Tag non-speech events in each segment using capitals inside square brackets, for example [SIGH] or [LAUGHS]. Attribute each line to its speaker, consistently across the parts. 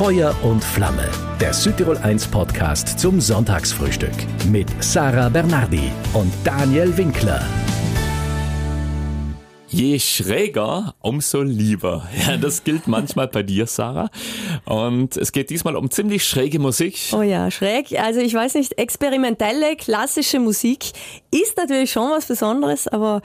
Speaker 1: Feuer und Flamme, der Südtirol 1 Podcast zum Sonntagsfrühstück mit Sarah Bernardi und Daniel Winkler.
Speaker 2: Je schräger, umso lieber. [LAUGHS] Ja, das gilt manchmal bei dir, Sarah. Und es geht diesmal um ziemlich schräge Musik.
Speaker 3: Oh ja, schräg. Also ich weiß nicht, experimentelle, klassische Musik ist natürlich schon was Besonderes, aber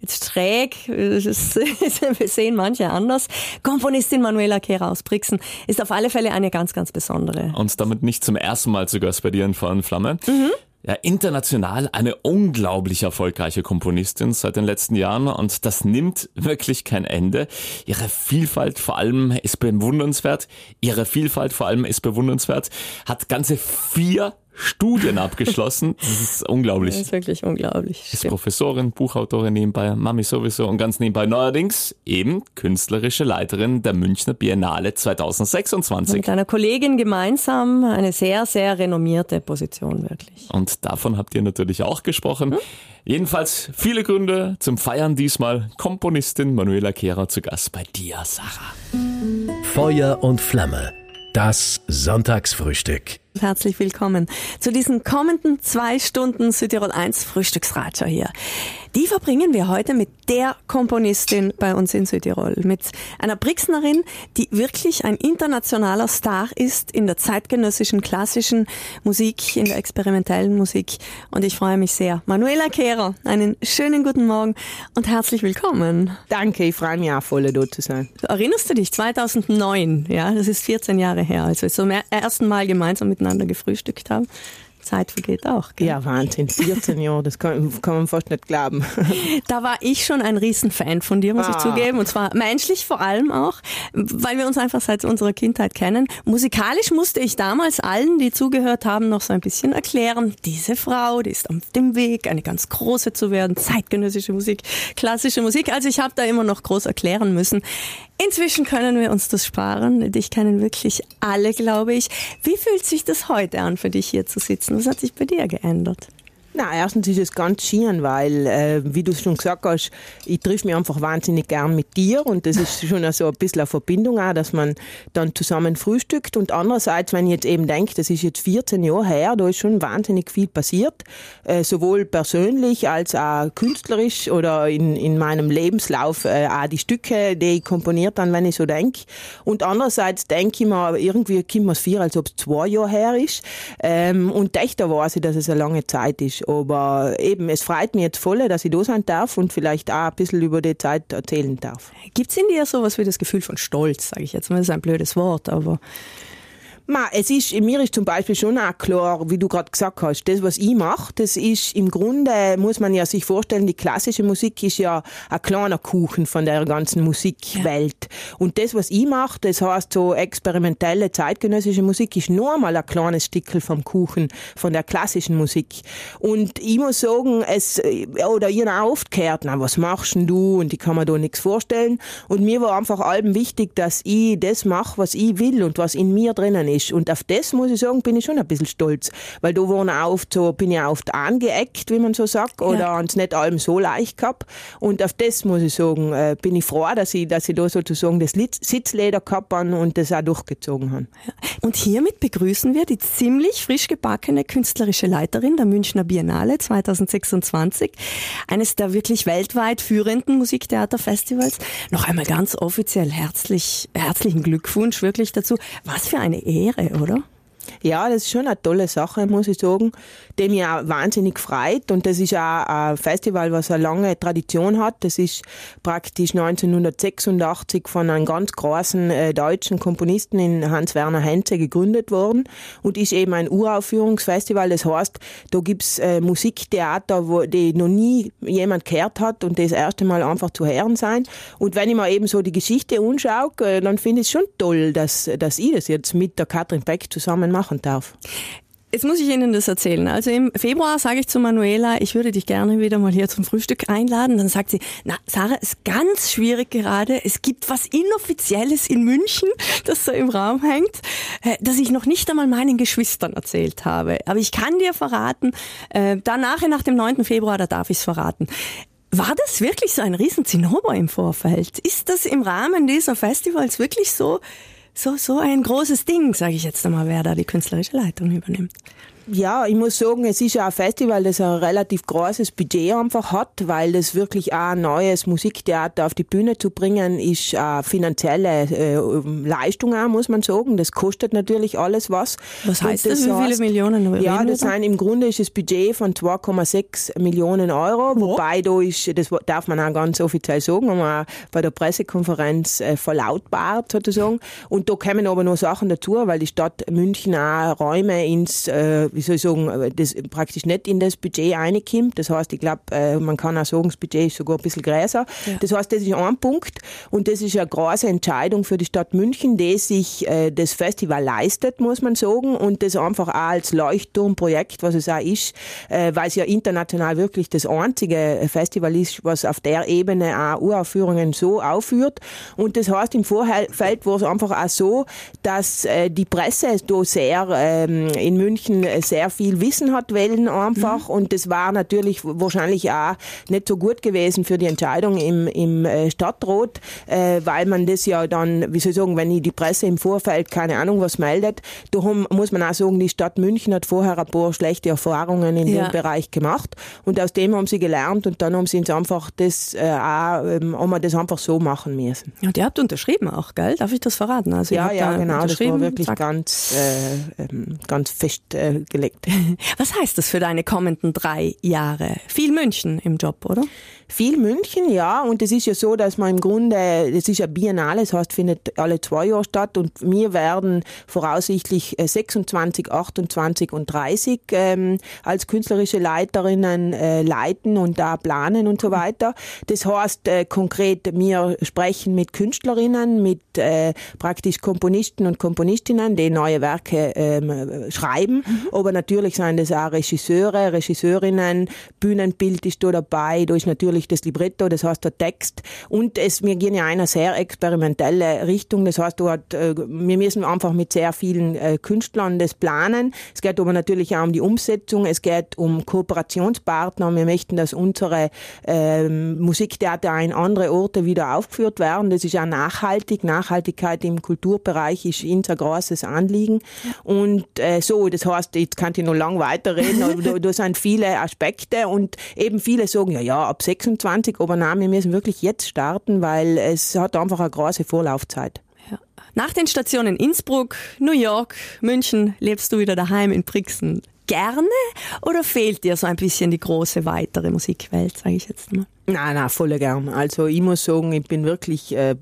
Speaker 3: jetzt schräg, das [LAUGHS] wir sehen manche anders. Komponistin Manuela Kehrer aus Brixen ist auf alle Fälle eine ganz, ganz besondere.
Speaker 2: Und damit nicht zum ersten Mal zu Gast bei dir in und Flamme. Mhm. Ja, international eine unglaublich erfolgreiche Komponistin seit den letzten Jahren und das nimmt wirklich kein Ende. Ihre Vielfalt vor allem ist bewundernswert. Ihre Vielfalt vor allem ist bewundernswert. Hat ganze vier Studien abgeschlossen. [LAUGHS] Das ist unglaublich.
Speaker 3: Das ist wirklich unglaublich.
Speaker 2: Ist. Professorin, Buchautorin nebenbei, Mami sowieso und ganz nebenbei neuerdings eben künstlerische Leiterin der Münchner Biennale 2026.
Speaker 3: Mit einer Kollegin gemeinsam eine sehr, sehr renommierte Position wirklich.
Speaker 2: Und davon habt ihr natürlich auch gesprochen. Hm? Jedenfalls viele Gründe zum Feiern diesmal. Komponistin Manuela Kehrer zu Gast bei dir, Sarah.
Speaker 1: Feuer und Flamme. Das Sonntagsfrühstück.
Speaker 3: Herzlich willkommen zu diesen kommenden zwei Stunden Südtirol 1 Frühstücksratscher hier. Die verbringen wir heute mit der Komponistin bei uns in Südtirol, mit einer Brixnerin, die wirklich ein internationaler Star ist in der zeitgenössischen klassischen Musik, in der experimentellen Musik. Und ich freue mich sehr. Manuela Kehrer, einen schönen guten Morgen und herzlich willkommen.
Speaker 4: Danke, ich freue mich auch voll, dort zu sein.
Speaker 3: Erinnerst du dich, 2009, ja, das ist 14 Jahre her, als wir zum ersten Mal gemeinsam miteinander gefrühstückt haben. Zeit vergeht auch.
Speaker 4: Gell? Ja, Wahnsinn. 14 Jahre, das kann, kann, man fast nicht glauben.
Speaker 3: Da war ich schon ein Riesenfan von dir, muss ah. ich zugeben. Und zwar menschlich vor allem auch, weil wir uns einfach seit unserer Kindheit kennen. Musikalisch musste ich damals allen, die zugehört haben, noch so ein bisschen erklären, diese Frau, die ist auf dem Weg, eine ganz große zu werden, zeitgenössische Musik, klassische Musik. Also ich habe da immer noch groß erklären müssen. Inzwischen können wir uns das sparen. Dich kennen wirklich alle, glaube ich. Wie fühlt sich das heute an, für dich hier zu sitzen? Was hat sich bei dir geändert?
Speaker 4: Na, erstens ist es ganz schön, weil, äh, wie du schon gesagt hast, ich triff mich einfach wahnsinnig gern mit dir und das ist schon so ein bisschen eine Verbindung auch, dass man dann zusammen frühstückt. Und andererseits, wenn ich jetzt eben denke, das ist jetzt 14 Jahre her, da ist schon wahnsinnig viel passiert, äh, sowohl persönlich als auch künstlerisch oder in, in meinem Lebenslauf äh, auch die Stücke, die ich komponiert habe, wenn ich so denke. Und andererseits denke ich mir, irgendwie kommt mir es vier, als ob es zwei Jahre her ist. Ähm, und da weiß ich, dass es eine lange Zeit ist aber eben, es freut mich jetzt voll, dass ich da sein darf und vielleicht auch ein bisschen über die Zeit erzählen darf.
Speaker 3: Gibt es in dir sowas wie das Gefühl von Stolz, sage ich jetzt mal, das ist ein blödes Wort, aber
Speaker 4: Ma, es ist, mir ist zum Beispiel schon auch klar, wie du gerade gesagt hast, das, was ich mache, das ist im Grunde, muss man ja sich vorstellen, die klassische Musik ist ja ein kleiner Kuchen von der ganzen Musikwelt. Ja. Und das, was ich mache, das heißt so experimentelle zeitgenössische Musik, ist nur mal ein kleines Stückel vom Kuchen von der klassischen Musik. Und ich muss sagen, es, oder ihr oft gehört, na, was machst denn du? Und ich kann mir da nichts vorstellen. Und mir war einfach allem wichtig, dass ich das mache, was ich will und was in mir drinnen ist ist. Und auf das, muss ich sagen, bin ich schon ein bisschen stolz. Weil da waren auch oft so, bin ich auch oft angeeckt, wie man so sagt, oder ja. es nicht allem so leicht gehabt. Und auf das, muss ich sagen, äh, bin ich froh, dass ich, dass ich da sozusagen das Sitzleder gehabt habe und das auch durchgezogen habe.
Speaker 3: Und hiermit begrüßen wir die ziemlich frisch gebackene künstlerische Leiterin der Münchner Biennale 2026, eines der wirklich weltweit führenden Musiktheaterfestivals. Noch einmal ganz offiziell herzlich, herzlichen Glückwunsch wirklich dazu. Was für eine Ehre Ehre, oder?
Speaker 4: Ja, das ist schon eine tolle Sache, muss ich sagen, die mich auch wahnsinnig freut. Und das ist auch ein Festival, was eine lange Tradition hat. Das ist praktisch 1986 von einem ganz großen äh, deutschen Komponisten in Hans-Werner Henze gegründet worden und ist eben ein Uraufführungsfestival. Das heißt, da gibt's äh, Musiktheater, wo die noch nie jemand gehört hat und das erste Mal einfach zu hören sein. Und wenn ich mir eben so die Geschichte anschaue, äh, dann finde ich es schon toll, dass, dass ich das jetzt mit der Katrin Beck zusammen mache machen darf.
Speaker 3: Jetzt muss ich Ihnen das erzählen. Also im Februar sage ich zu Manuela, ich würde dich gerne wieder mal hier zum Frühstück einladen. Dann sagt sie, na, Sarah, ist ganz schwierig gerade. Es gibt was Inoffizielles in München, [LAUGHS] das so im Raum hängt, äh, das ich noch nicht einmal meinen Geschwistern erzählt habe. Aber ich kann dir verraten, äh, danach, nach dem 9. Februar, da darf ich es verraten. War das wirklich so ein Riesenzinnober im Vorfeld? Ist das im Rahmen dieser Festivals wirklich so so, so ein großes Ding, sage ich jetzt einmal, wer da die künstlerische Leitung übernimmt
Speaker 4: ja, ich muss sagen, es ist ja ein Festival, das ein relativ großes Budget einfach hat, weil das wirklich auch ein neues Musiktheater auf die Bühne zu bringen, ist eine finanzielle äh, Leistung auch, muss man sagen. Das kostet natürlich alles was.
Speaker 3: Was heißt das? das? Wie viele Millionen?
Speaker 4: Ja, das sind im Grunde ist das Budget von 2,6 Millionen Euro, oh. wobei da ist, das darf man auch ganz offiziell sagen, haben wir bei der Pressekonferenz äh, verlautbart sozusagen. Und da kommen aber noch Sachen dazu, weil die Stadt München auch Räume ins äh, wie soll ich sagen, äh, das praktisch nicht in das Budget reinkommt. Das heißt, ich glaube, äh, man kann auch sagen, das Budget ist sogar ein bisschen größer. Ja. Das heißt, das ist ein Punkt und das ist eine große Entscheidung für die Stadt München, die sich äh, das Festival leistet, muss man sagen, und das einfach auch als Leuchtturmprojekt, was es auch ist, weil es ja international wirklich das einzige Festival ist, was auf der Ebene auch Uraufführungen so aufführt. Und das heißt, im Vorfeld war es einfach auch so, dass die Presse da sehr ähm, in München sehr viel Wissen hat wollen einfach. Mhm. Und das war natürlich wahrscheinlich auch nicht so gut gewesen für die Entscheidung im, im äh, Stadtrat, äh, weil man das ja dann, wie soll ich sagen, wenn die Presse im Vorfeld keine Ahnung was meldet, darum muss man auch sagen, die Stadt München hat vorher ein paar schlechte Erfahrungen in ja. dem Bereich gemacht und aus dem haben sie gelernt und dann haben sie uns einfach das äh, auch, ähm, haben wir das einfach so machen müssen.
Speaker 3: Ja, und ihr habt unterschrieben auch, gell? Darf ich das verraten?
Speaker 4: Also ja, ja, genau, das war wirklich zack. ganz, äh, ähm, ganz fest äh, gelegt. [LAUGHS]
Speaker 3: Was heißt das für deine kommenden drei Jahre? Viel München im Job, oder?
Speaker 4: Viel München, ja. Und es ist ja so, dass man im Grunde, das ist ja Biennale, das heißt, findet alle zwei Jahre statt. Und wir werden voraussichtlich 26, äh, 28 und 30 ähm, als künstlerische Leiterinnen äh, leiten und da planen und so weiter. Das heißt äh, konkret, wir sprechen mit Künstlerinnen, mit äh, praktisch Komponisten und Komponistinnen, die neue Werke ähm, schreiben. Mhm. Aber natürlich sind das auch Regisseure, Regisseurinnen, Bühnenbild ist da dabei, da ist natürlich das Libretto, das heißt der Text. Und es, wir gehen ja in eine sehr experimentelle Richtung. Das heißt, dort, äh, wir müssen einfach mit sehr vielen äh, Künstlern das planen. Es geht aber natürlich auch um die Umsetzung. Es geht um Kooperationspartner. Wir möchten, dass unsere äh, Musiktheater in andere Orte wieder aufgeführt werden. Das ist ja nachhaltig. Nachhaltigkeit im Kulturbereich ist uns ein großes Anliegen. Und äh, so, das heißt, jetzt kann ich noch lang weiterreden, aber da, [LAUGHS] da sind viele Aspekte und eben viele sagen, ja, ja, ab 6 26, aber nein, wir müssen wirklich jetzt starten, weil es hat einfach eine große Vorlaufzeit.
Speaker 3: Nach den Stationen Innsbruck, New York, München lebst du wieder daheim in Brixen. Gerne oder fehlt dir so ein bisschen die große weitere Musikwelt, sage ich jetzt mal?
Speaker 4: Nein, nein, voll gern. Also ich muss sagen, ich bin wirklich äh,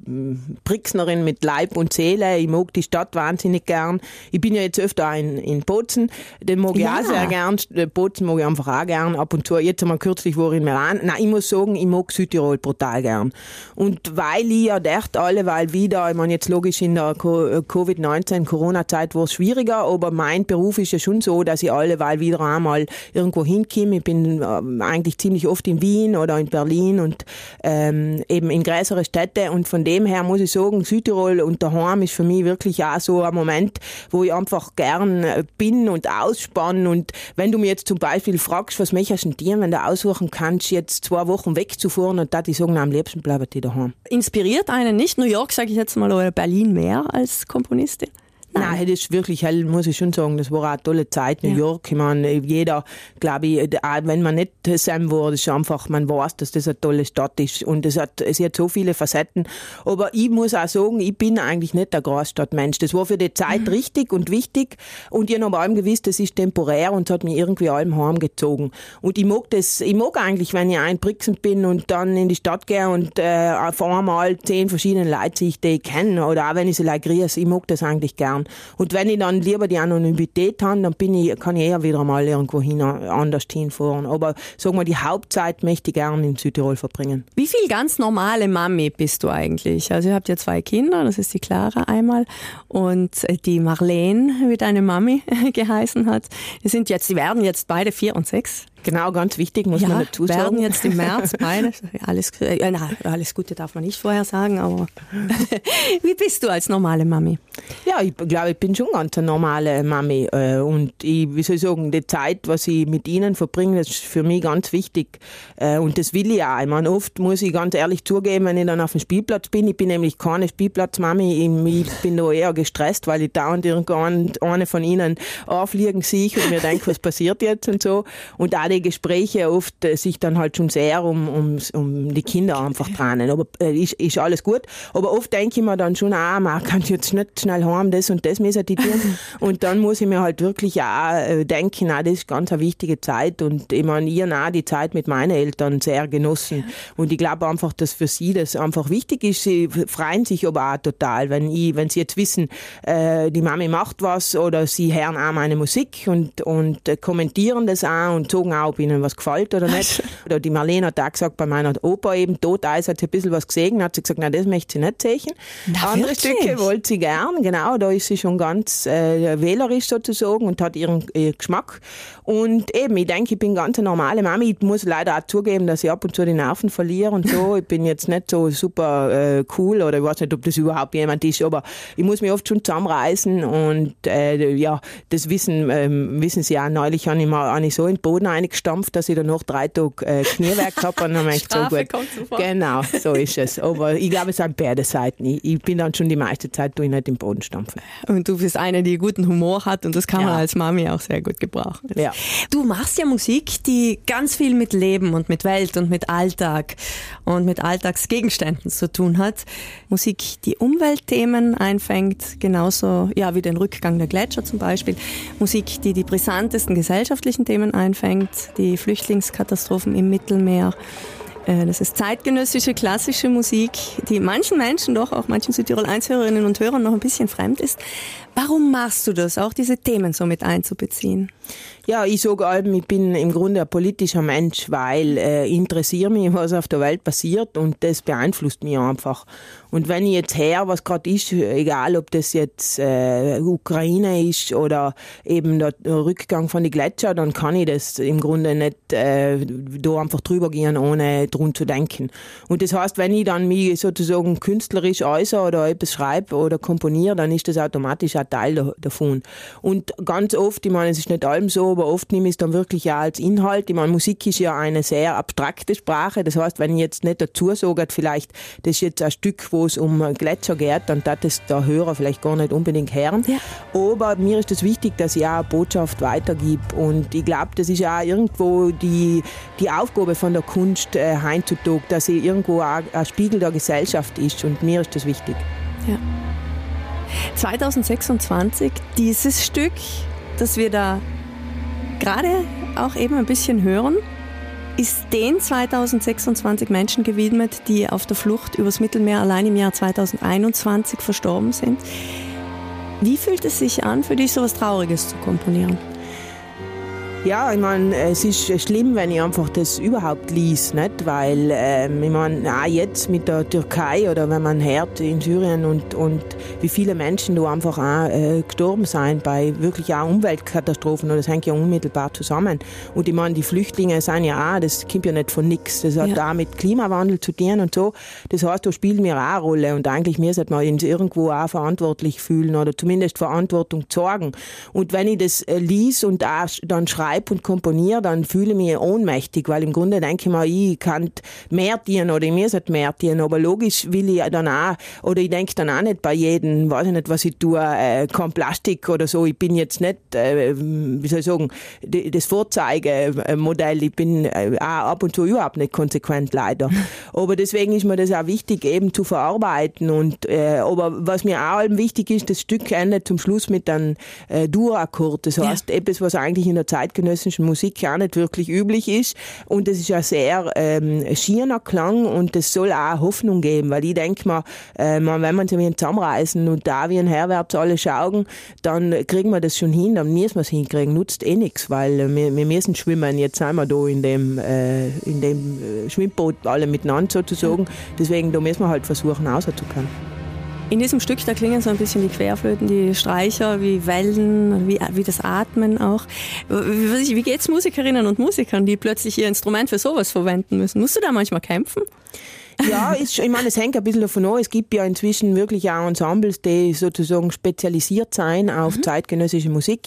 Speaker 4: Brixnerin mit Leib und Seele. Ich mag die Stadt wahnsinnig gern. Ich bin ja jetzt öfter in, in Bozen. Den mag ich ja. auch sehr gern. Bozen mag ich einfach auch gern. Ab und zu, jetzt einmal kürzlich war ich in Meran. Nein, ich muss sagen, ich mag Südtirol brutal gern. Und weil ich ja dort alle, weil wieder, ich meine jetzt logisch in der äh, Covid-19 Corona-Zeit war es schwieriger, aber mein Beruf ist ja schon so, dass ich alle, weil wieder einmal irgendwo hinkomme. Ich bin äh, eigentlich ziemlich oft in Wien oder in Berlin Berlin und ähm, eben in größere Städte. Und von dem her muss ich sagen, Südtirol und daheim ist für mich wirklich auch so ein Moment, wo ich einfach gern äh, bin und ausspann. Und wenn du mir jetzt zum Beispiel fragst, was möchtest du dir, wenn du aussuchen kannst, jetzt zwei Wochen wegzufahren und da die sagen, am liebsten bleibe ich daheim.
Speaker 3: Inspiriert einen nicht New York, sage ich jetzt mal, oder Berlin mehr als Komponistin?
Speaker 4: Nein, das ist wirklich, muss ich schon sagen, das war eine tolle Zeit, New ja. York. Ich meine, jeder, glaube ich, wenn man nicht sein war, ist einfach, man weiß, dass das eine tolle Stadt ist und es hat, es hat so viele Facetten. Aber ich muss auch sagen, ich bin eigentlich nicht der Großstadtmensch. Das war für die Zeit mhm. richtig und wichtig und ich habe allem gewusst, das ist temporär und es hat mich irgendwie allem heimgezogen. Und ich mag das, ich mag eigentlich, wenn ich ein Brixen bin und dann in die Stadt gehe und äh, auf einmal zehn verschiedene Leute ich die kenne oder auch wenn ich sie like grüße, ich mag das eigentlich gern. Und wenn ich dann lieber die Anonymität habe, dann bin ich, kann ich eher wieder mal irgendwo hin, anders hinfahren. Aber sagen wir, die Hauptzeit möchte ich gerne in Südtirol verbringen.
Speaker 3: Wie viel ganz normale Mami bist du eigentlich? Also ihr habt ja zwei Kinder, das ist die Clara einmal und die Marlene, wie deine Mami [LAUGHS] geheißen hat. Die sind jetzt, die werden jetzt beide vier und sechs.
Speaker 4: Genau, ganz wichtig, muss
Speaker 3: ja,
Speaker 4: man dazu sagen.
Speaker 3: werden jetzt im März [LAUGHS] beide. Alles, äh, na, alles Gute darf man nicht vorher sagen, aber [LAUGHS] wie bist du als normale Mami?
Speaker 4: Ja, ich glaube, ich bin schon ganz eine normale Mami. Äh, und ich, wie soll ich sagen, die Zeit, was ich mit ihnen verbringe, ist für mich ganz wichtig. Äh, und das will ich auch. Ich meine, oft muss ich ganz ehrlich zugeben, wenn ich dann auf dem Spielplatz bin, ich bin nämlich keine Spielplatzmami, ich bin da eher gestresst, weil ich dauernd irgendwann eine von ihnen aufliegen sehe und mir denke, was passiert jetzt und so. Und auch die Gespräche oft äh, sich dann halt schon sehr um, um, um die Kinder einfach drehen. Aber äh, ist, ist alles gut. Aber oft denke ich mir dann schon, ah, man kann jetzt nicht schnell heim, das und das müssen die tun. [LAUGHS] und dann muss ich mir halt wirklich auch äh, denken, ah, das ist ganz eine wichtige Zeit. Und ich meine, ich auch die Zeit mit meinen Eltern sehr genossen. Und ich glaube einfach, dass für sie das einfach wichtig ist. Sie freuen sich aber auch total, wenn ich, wenn sie jetzt wissen, äh, die Mami macht was oder sie hören auch meine Musik und, und äh, kommentieren das auch und sagen auch, ob ihnen was gefällt oder nicht. [LAUGHS] Oder die Marlene hat auch gesagt, bei meiner Opa eben tot Eis hat sie ein bisschen was gesehen, hat sie gesagt, nein, das möchte sie nicht sehen.
Speaker 3: Na,
Speaker 4: Andere
Speaker 3: wirklich?
Speaker 4: Stücke wollte sie gern, genau, da ist sie schon ganz äh, wählerisch sozusagen und hat ihren, ihren Geschmack. Und eben, ich denke, ich bin ganz eine normale Mami. Ich muss leider auch zugeben, dass ich ab und zu die Nerven verliere und so. Ich bin jetzt nicht so super äh, cool oder ich weiß nicht, ob das überhaupt jemand ist, aber ich muss mich oft schon zusammenreißen und äh, ja, das wissen, ähm, wissen sie auch. Neulich habe ich mal habe ich so in den Boden eingestampft, dass ich dann noch drei Tage äh, Kniewerk habe. Und dann habe ich so gut. Genau, so ist es. Aber ich glaube, es sind beide Seiten. Ich, ich bin dann schon die meiste Zeit tue ich nicht im Boden stampfen.
Speaker 3: Und du bist eine, die guten Humor hat und das kann man
Speaker 4: Ja.
Speaker 3: als Mami auch sehr gut gebrauchen.
Speaker 4: Ja.
Speaker 3: Du machst ja Musik, die ganz viel mit Leben und mit Welt und mit Alltag und mit Alltagsgegenständen zu tun hat. Musik, die Umweltthemen einfängt, genauso ja wie den Rückgang der Gletscher zum Beispiel. Musik, die die brisantesten gesellschaftlichen Themen einfängt, die Flüchtlingskatastrophen im Mittelmeer. Äh, Das ist zeitgenössische, klassische Musik, die manchen Menschen doch, auch manchen Südtirol 1-Hörerinnen und Hörern noch ein bisschen fremd ist. Warum machst du das, auch diese Themen so mit einzubeziehen?
Speaker 4: Ja, ich sage allem, ich bin im Grunde ein politischer Mensch, weil äh, interessiere mich, was auf der Welt passiert und das beeinflusst mich einfach. Und wenn ich jetzt her, was gerade ist, egal ob das jetzt äh, Ukraine ist oder eben der Rückgang von den Gletscher, dann kann ich das im Grunde nicht äh, da einfach drüber gehen, ohne drum zu denken. Und das heißt, wenn ich dann mich sozusagen künstlerisch äußere oder etwas schreibe oder komponiere, dann ist das automatisch ein Teil da- davon. Und ganz oft, ich meine, es ist nicht allem so, aber oft nehme ich es dann wirklich auch als Inhalt. Ich meine, Musik ist ja eine sehr abstrakte Sprache. Das heißt, wenn ich jetzt nicht dazu sage, vielleicht, das ist jetzt ein Stück, wo es um Gletscher geht, dann darf das der Hörer vielleicht gar nicht unbedingt hören.
Speaker 3: Ja.
Speaker 4: Aber mir ist es das wichtig, dass ich auch eine Botschaft weitergebe. Und ich glaube, das ist auch irgendwo die, die Aufgabe von der Kunst äh, heutzutage, dass sie irgendwo auch ein Spiegel der Gesellschaft ist. Und mir ist das wichtig.
Speaker 3: Ja. 2026, dieses Stück, das wir da gerade auch eben ein bisschen hören, ist den 2026 Menschen gewidmet, die auf der Flucht übers Mittelmeer allein im Jahr 2021 verstorben sind. Wie fühlt es sich an, für dich so was Trauriges zu komponieren?
Speaker 4: Ja, ich meine, es ist schlimm, wenn ich einfach das überhaupt lies, nicht? Weil, ähm, ich meine, auch jetzt mit der Türkei oder wenn man hört in Syrien und, und wie viele Menschen da einfach auch äh, gestorben sind bei wirklich auch Umweltkatastrophen und das hängt ja unmittelbar zusammen. Und ich meine, die Flüchtlinge sind ja auch, das kommt ja nicht von nix. Das hat
Speaker 3: Ja.
Speaker 4: auch mit Klimawandel zu tun und so. Das heißt, da spielen wir auch eine Rolle und eigentlich müssen wir uns irgendwo auch verantwortlich fühlen oder zumindest Verantwortung sorgen. Und wenn ich das äh, lies und auch dann schreibe und komponiere, dann fühle ich mich ohnmächtig, weil im Grunde denke ich mir, ich kann mehr dienen oder ich muss nicht mehr dienen, aber logisch will ich dann auch, oder ich denke dann auch nicht bei jedem, weiß ich nicht, was ich tue, äh, kein Plastik oder so, ich bin jetzt nicht, äh, wie soll ich sagen, das Vorzeigemodell, ich bin äh, auch ab und zu überhaupt nicht konsequent leider. [LAUGHS] aber deswegen ist mir das auch wichtig, eben zu verarbeiten und, äh, aber was mir auch wichtig ist, das Stück endet zum Schluss mit einem äh, Dur-Akkord, das heißt etwas, was eigentlich in der zeitgenössischen Musik auch nicht wirklich üblich ist. Und das ist ja sehr ähm, schierer Klang und das soll auch Hoffnung geben, weil ich denke mal, äh, wenn man sich zusammenreißen und da wie ein herwärts alle schauen, dann kriegen wir das schon hin, dann müssen wir es hinkriegen, nutzt eh nichts, weil äh, wir, wir müssen schwimmen, jetzt sind wir da in dem, äh, in dem äh, Schwimmboot alle miteinander sozusagen, deswegen da müssen wir halt versuchen rauszukommen.
Speaker 3: In diesem Stück, da klingen so ein bisschen die Querflöten, die Streicher, wie Wellen, wie, wie das Atmen auch. Wie, wie geht's Musikerinnen und Musikern, die plötzlich ihr Instrument für sowas verwenden müssen? Musst du da manchmal kämpfen?
Speaker 4: Ja, ist, ich meine, es hängt ein bisschen davon ab. Es gibt ja inzwischen wirklich auch Ensembles, die sozusagen spezialisiert sein auf mhm. zeitgenössische Musik.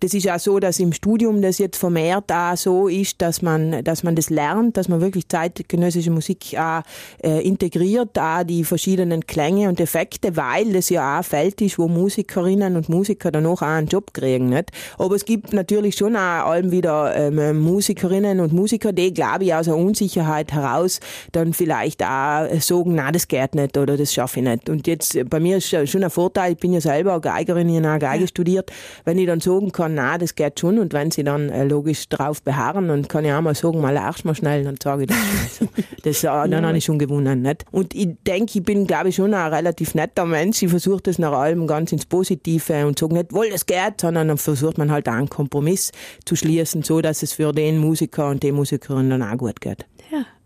Speaker 4: Das ist ja so, dass im Studium das jetzt vermehrt auch so ist, dass man, dass man das lernt, dass man wirklich zeitgenössische Musik auch äh, integriert, auch die verschiedenen Klänge und Effekte, weil das ja auch ein Feld ist, wo Musikerinnen und Musiker dann auch einen Job kriegen. Nicht? Aber es gibt natürlich schon auch allem wieder ähm, Musikerinnen und Musiker, die, glaube ich, aus einer Unsicherheit heraus dann vielleicht auch auch sagen, nein, das geht nicht oder das schaffe ich nicht. Und jetzt, bei mir ist schon ein Vorteil, ich bin ja selber Geigerin, ich habe Geige ja. studiert, wenn ich dann sagen kann, nein, das geht schon und wenn sie dann äh, logisch drauf beharren, dann kann ich auch mal sagen, mal lachst mal schnell, dann sage ich das. Also, das äh, [LAUGHS] dann ja. habe ich schon gewonnen. Nicht? Und ich denke, ich bin, glaube ich, schon ein relativ netter Mensch. Ich versuche das nach allem ganz ins Positive und sage nicht, wohl, das geht, sondern dann versucht man halt auch einen Kompromiss zu schließen, so dass es für den Musiker und die Musikerin dann auch gut geht.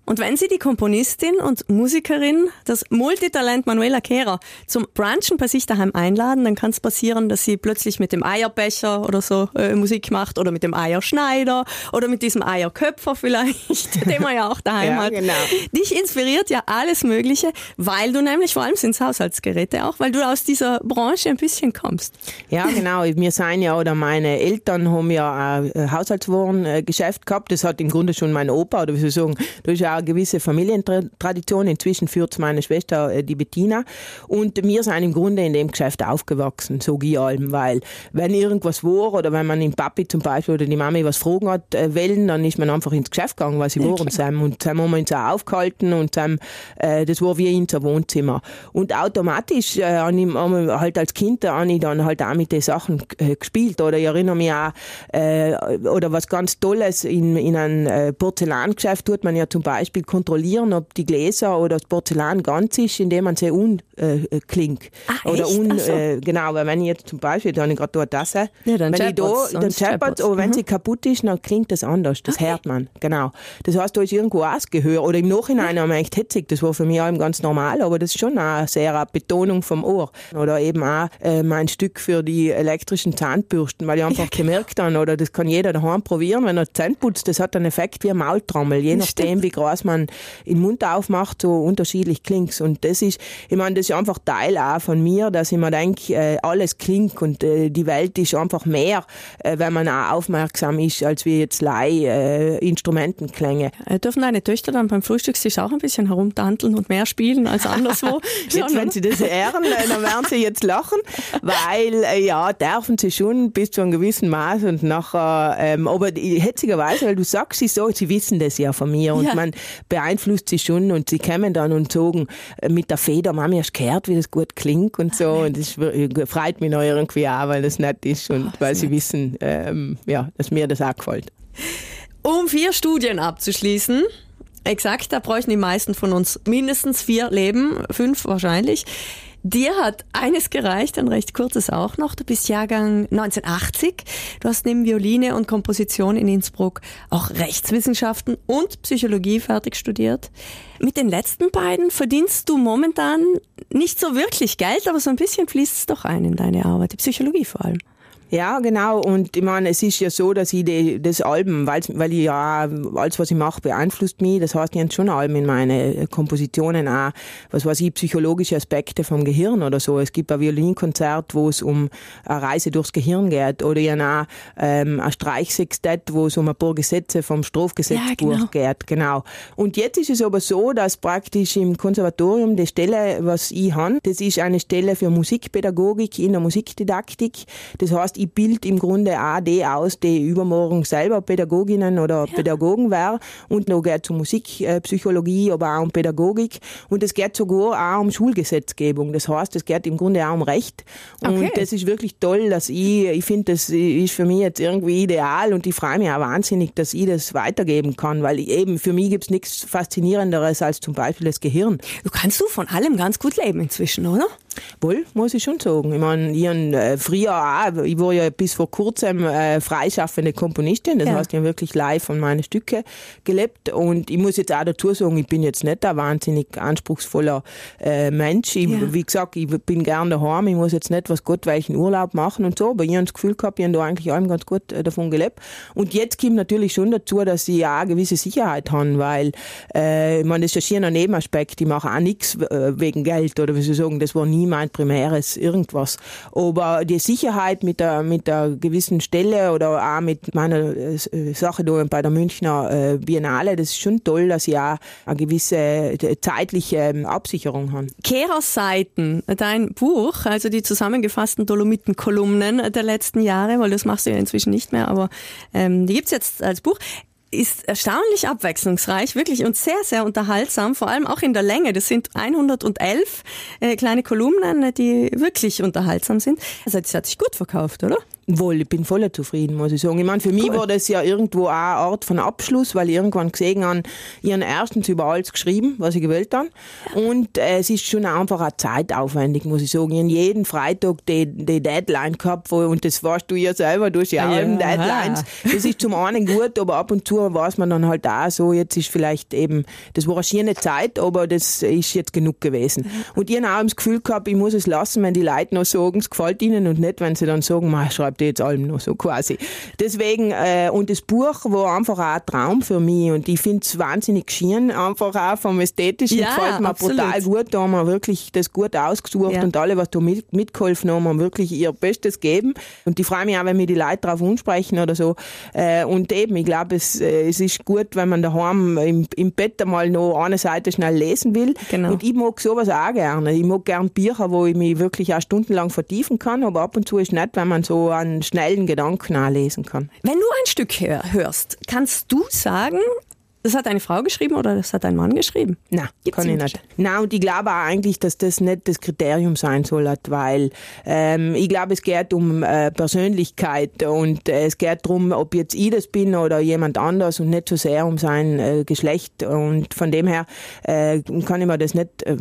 Speaker 3: Und wenn Sie die Komponistin und Musikerin, das Multitalent Manuela Kehrer, zum Brunchen bei sich daheim einladen, dann kann es passieren, dass sie plötzlich mit dem Eierbecher oder so äh, Musik macht oder mit dem Eierschneider oder mit diesem Eierköpfer vielleicht, [LAUGHS] den man ja auch daheim ja, hat. Genau. Dich inspiriert ja alles Mögliche, weil du nämlich, vor allem sind Haushaltsgeräte auch, weil du aus dieser Branche ein bisschen kommst.
Speaker 4: Ja, genau. Wir sind ja, oder meine Eltern haben ja ein Haushaltswarengeschäft gehabt. Das hat im Grunde schon mein Opa, oder wie soll ich sagen, da ist ja eine gewisse Familientradition. Inzwischen führt meine Schwester, äh, die Bettina. Und wir sind im Grunde in dem Geschäft aufgewachsen, so ich allem, weil wenn irgendwas war oder wenn man den Papi zum Beispiel oder die Mami was fragen hat äh, wollen, dann ist man einfach ins Geschäft gegangen, weil sie ja, waren. Sam. Und dann haben wir uns auch aufgehalten und Sam, äh, das war wie unser Wohnzimmer. Und automatisch äh, haben wir halt als Kind habe ich dann halt auch mit den Sachen äh, gespielt. Oder ich erinnere mich auch, äh, oder was ganz Tolles, in, in einem äh, Porzellangeschäft tut man ja zum Beispiel Beispiel kontrollieren, ob die Gläser oder das Porzellan ganz ist, indem man sie unklingt. Äh,
Speaker 3: ah, oder un, so. äh,
Speaker 4: genau, weil wenn ich jetzt zum Beispiel, da habe ich gerade da eine Tasse,
Speaker 3: ja, dann
Speaker 4: wenn ich da, dann scheppert aber wenn mhm. sie kaputt ist, dann klingt das anders. Das okay. hört man, genau. Das heißt, da ist irgendwo Ausgehör. Oder im Nachhinein haben wir echt hitzig. Das war für mich auch ganz normal, aber das ist schon eine sehr eine Betonung vom Ohr. Oder eben auch äh, mein Stück für die elektrischen Zahnbürsten, weil ich einfach ja, genau. gemerkt habe, oder das kann jeder daheim probieren, wenn er Zähne putzt, das hat einen Effekt wie ein Maultrommel, je nachdem, wie groß was man den Mund aufmacht, so unterschiedlich klingt Und das ist, ich meine, das ist einfach Teil auch von mir, dass ich mir denke, äh, alles klingt und äh, die Welt ist einfach mehr, äh, wenn man auch aufmerksam ist, als wie jetzt Leih Instrumentenklänge.
Speaker 3: Dürfen deine Töchter dann beim Frühstückstisch auch ein bisschen herumtanteln und mehr spielen als [LAUGHS] anderswo?
Speaker 4: jetzt, wenn sie das ehren, dann werden sie jetzt lachen, weil ja, dürfen sie schon bis zu einem gewissen Maß und nachher, ähm, aber hetzigerweise, weil du sagst, sie so, sie wissen das ja von mir und ja. man beeinflusst sie schon und sie kommen dann und sagen äh, mit der Feder, Mami, hast du gehört, wie das gut klingt und so und das freut mich noch irgendwie auch, weil das nett ist und oh, weil sie nett. wissen, ähm, ja, dass mir das auch gefällt.
Speaker 3: Um vier Studien abzuschließen, exakt, da bräuchten die meisten von uns mindestens vier Leben, fünf wahrscheinlich. Dir hat eines gereicht, ein recht kurzes auch noch. Du bist Jahrgang 1980. Du hast neben Violine und Komposition in Innsbruck auch Rechtswissenschaften und Psychologie fertig studiert. Mit den letzten beiden verdienst du momentan nicht so wirklich Geld, aber so ein bisschen fließt es doch ein in deine Arbeit, die Psychologie vor allem.
Speaker 4: Ja, genau. Und ich meine, es ist ja so, dass ich die, das Album, weil, weil ich ja alles, was ich mache, beeinflusst mich. Das heißt, ich habe schon Alben in meine Kompositionen auch, was weiß ich, psychologische Aspekte vom Gehirn oder so. Es gibt ein Violinkonzert, wo es um eine Reise durchs Gehirn geht. Oder ich habe auch ähm, ein Streichsextett, wo es um ein paar Gesetze vom Strafgesetzbuch ja, genau. geht. Genau. Und jetzt ist es aber so, dass praktisch im Konservatorium die Stelle, was ich habe, das ist eine Stelle für Musikpädagogik in der Musikdidaktik. Das heißt, ich bilde im Grunde auch die aus, die übermorgen selber Pädagoginnen oder ja. Pädagogen wären. Und noch geht um Musikpsychologie, aber auch um Pädagogik. Und es geht sogar auch um Schulgesetzgebung. Das heißt, es geht im Grunde auch um Recht. Und okay. das ist wirklich toll, dass ich, ich finde, das ist für mich jetzt irgendwie ideal und ich freue mich auch wahnsinnig, dass ich das weitergeben kann, weil eben für mich gibt es nichts Faszinierenderes als zum Beispiel das Gehirn.
Speaker 3: Du kannst du von allem ganz gut leben inzwischen, oder?
Speaker 4: Wohl, muss ich schon sagen. Ich meine, ich äh, früher auch, ich war ja bis vor kurzem äh, freischaffende Komponistin, das ja. heißt, ich habe wirklich live von meinen Stücke gelebt und ich muss jetzt auch dazu sagen, ich bin jetzt nicht ein wahnsinnig anspruchsvoller äh, Mensch. Ich, ja. Wie gesagt, ich bin gern daheim, ich muss jetzt nicht was Gott welchen Urlaub machen und so, aber ich habe das Gefühl gehabt, ich habe da eigentlich allem ganz gut äh, davon gelebt. Und jetzt kommt natürlich schon dazu, dass ich auch eine gewisse Sicherheit habe, weil, äh, ich meine, das ist ja schier ein Nebenaspekt, ich mache auch nichts äh, wegen Geld oder wie Sie sagen, das war nie mein primäres irgendwas. Aber die Sicherheit mit der, mit der gewissen Stelle oder auch mit meiner äh, Sache bei der Münchner äh, Biennale, das ist schon toll, dass ich auch eine gewisse äh, zeitliche ähm, Absicherung habe.
Speaker 3: Kehrerseiten, dein Buch, also die zusammengefassten Dolomiten-Kolumnen der letzten Jahre, weil das machst du ja inzwischen nicht mehr, aber ähm, die gibt's jetzt als Buch ist erstaunlich abwechslungsreich, wirklich und sehr, sehr unterhaltsam, vor allem auch in der Länge. Das sind 111 äh, kleine Kolumnen, die wirklich unterhaltsam sind. Also das hat sich gut verkauft, oder?
Speaker 4: Wohl, ich bin voll zufrieden, muss ich sagen. Ich meine, für mich war das ja irgendwo auch ein Ort von Abschluss, weil ich irgendwann gesehen habe, ich habe erstens über alles geschrieben, was ich gewählt habe. Und äh, es ist schon einfach auch zeitaufwendig, muss ich sagen. Ich habe jeden Freitag die, die Deadline gehabt, wo, und das weißt du ja selber, du hast ja auch ja, Deadlines. Das ist zum einen gut, aber ab und zu weiß man dann halt auch so, jetzt ist vielleicht eben, das war eine schöne Zeit, aber das ist jetzt genug gewesen. Und ich habe auch das Gefühl gehabt, ich muss es lassen, wenn die Leute noch sagen, es gefällt ihnen und nicht, wenn sie dann sagen, schreib schreibt jetzt allem noch so quasi. Deswegen, äh, und das Buch war einfach auch ein Traum für mich und ich finde es wahnsinnig schön, einfach auch vom Ästhetischen ja, gefällt mir absolut. brutal gut. Da haben wir wirklich das gut ausgesucht ja. und alle, was da mit, mitgeholfen haben, haben wirklich ihr Bestes gegeben. Und ich freue mich auch, wenn mir die Leute darauf ansprechen oder so. Äh, und eben, ich glaube, es, äh, es ist gut, wenn man daheim im, im Bett einmal noch eine Seite schnell lesen will. Genau. Und ich mag sowas auch gerne. Ich mag gerne Bücher, wo ich mich wirklich auch stundenlang vertiefen kann, aber ab und zu ist nett, wenn man so an einen schnellen Gedanken nachlesen kann.
Speaker 3: Wenn du ein Stück hörst, kannst du sagen, das hat eine Frau geschrieben oder das hat ein Mann geschrieben?
Speaker 4: Nein, kann ich nicht. Nein, und ich glaube auch eigentlich, dass das nicht das Kriterium sein soll, weil ähm, ich glaube, es geht um äh, Persönlichkeit und äh, es geht darum, ob jetzt ich das bin oder jemand anders und nicht so sehr um sein äh, Geschlecht. Und von dem her äh, kann ich mir das nicht, äh,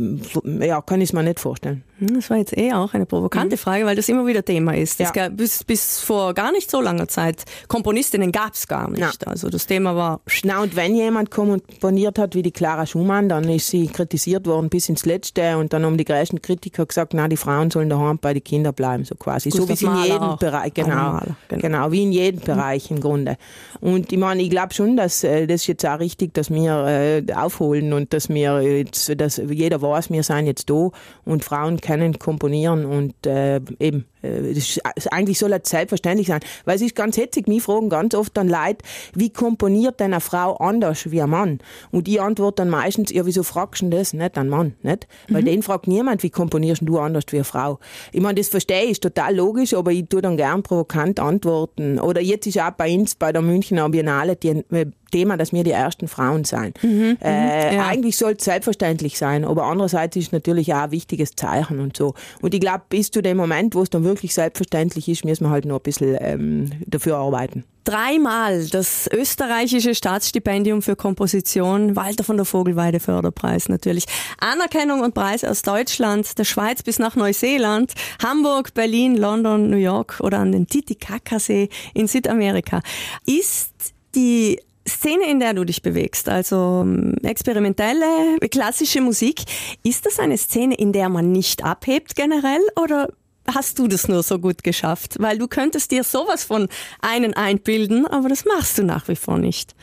Speaker 4: ja, kann ich es mir nicht vorstellen.
Speaker 3: Hm, das war jetzt eh auch eine provokante mhm. Frage, weil das immer wieder Thema ist. Ja. Gab, bis, bis vor gar nicht so langer Zeit Komponistinnen gab es gar nicht. Ja. Also das Thema war.
Speaker 4: Na und wenn jemand komponiert hat wie die Clara Schumann, dann ist sie kritisiert worden bis ins Letzte und dann haben die größten Kritiker gesagt, na, die Frauen sollen daheim bei den Kindern bleiben, so quasi. Gustav so wie es in jedem auch. Bereich, genau, genau, genau. wie in jedem Bereich im Grunde. Und ich meine, ich glaube schon, dass äh, das jetzt auch richtig, dass wir äh, aufholen und dass wir jetzt, dass jeder weiß, wir sind jetzt da und Frauen können komponieren und äh, eben das ist, eigentlich soll das selbstverständlich sein. Weil es ist ganz hetzig, mich fragen ganz oft dann Leute, wie komponiert denn eine Frau anders wie ein Mann? Und ich antworte dann meistens, ja, wieso fragst du das? Nicht ein Mann, nicht? Weil mhm. den fragt niemand, wie komponierst du anders wie eine Frau? Ich meine, das verstehe ich, total logisch, aber ich tue dann gern provokant antworten. Oder jetzt ist auch bei uns, bei der Münchner Biennale, die Thema, dass wir die ersten Frauen sein. Mhm, mhm, äh, ja. Eigentlich soll es selbstverständlich sein, aber andererseits ist es natürlich auch ein wichtiges Zeichen und so. Und ich glaube, bis zu dem Moment, wo es dann wirklich selbstverständlich ist, müssen wir halt noch ein bisschen ähm, dafür arbeiten.
Speaker 3: Dreimal das österreichische Staatsstipendium für Komposition, Walter von der Vogelweide Förderpreis natürlich. Anerkennung und Preis aus Deutschland, der Schweiz bis nach Neuseeland, Hamburg, Berlin, London, New York oder an den Titicacasee in Südamerika. Ist die Szene, in der du dich bewegst, also ähm, experimentelle, klassische Musik, ist das eine Szene, in der man nicht abhebt generell oder hast du das nur so gut geschafft? Weil du könntest dir sowas von einen einbilden, aber das machst du nach wie vor nicht.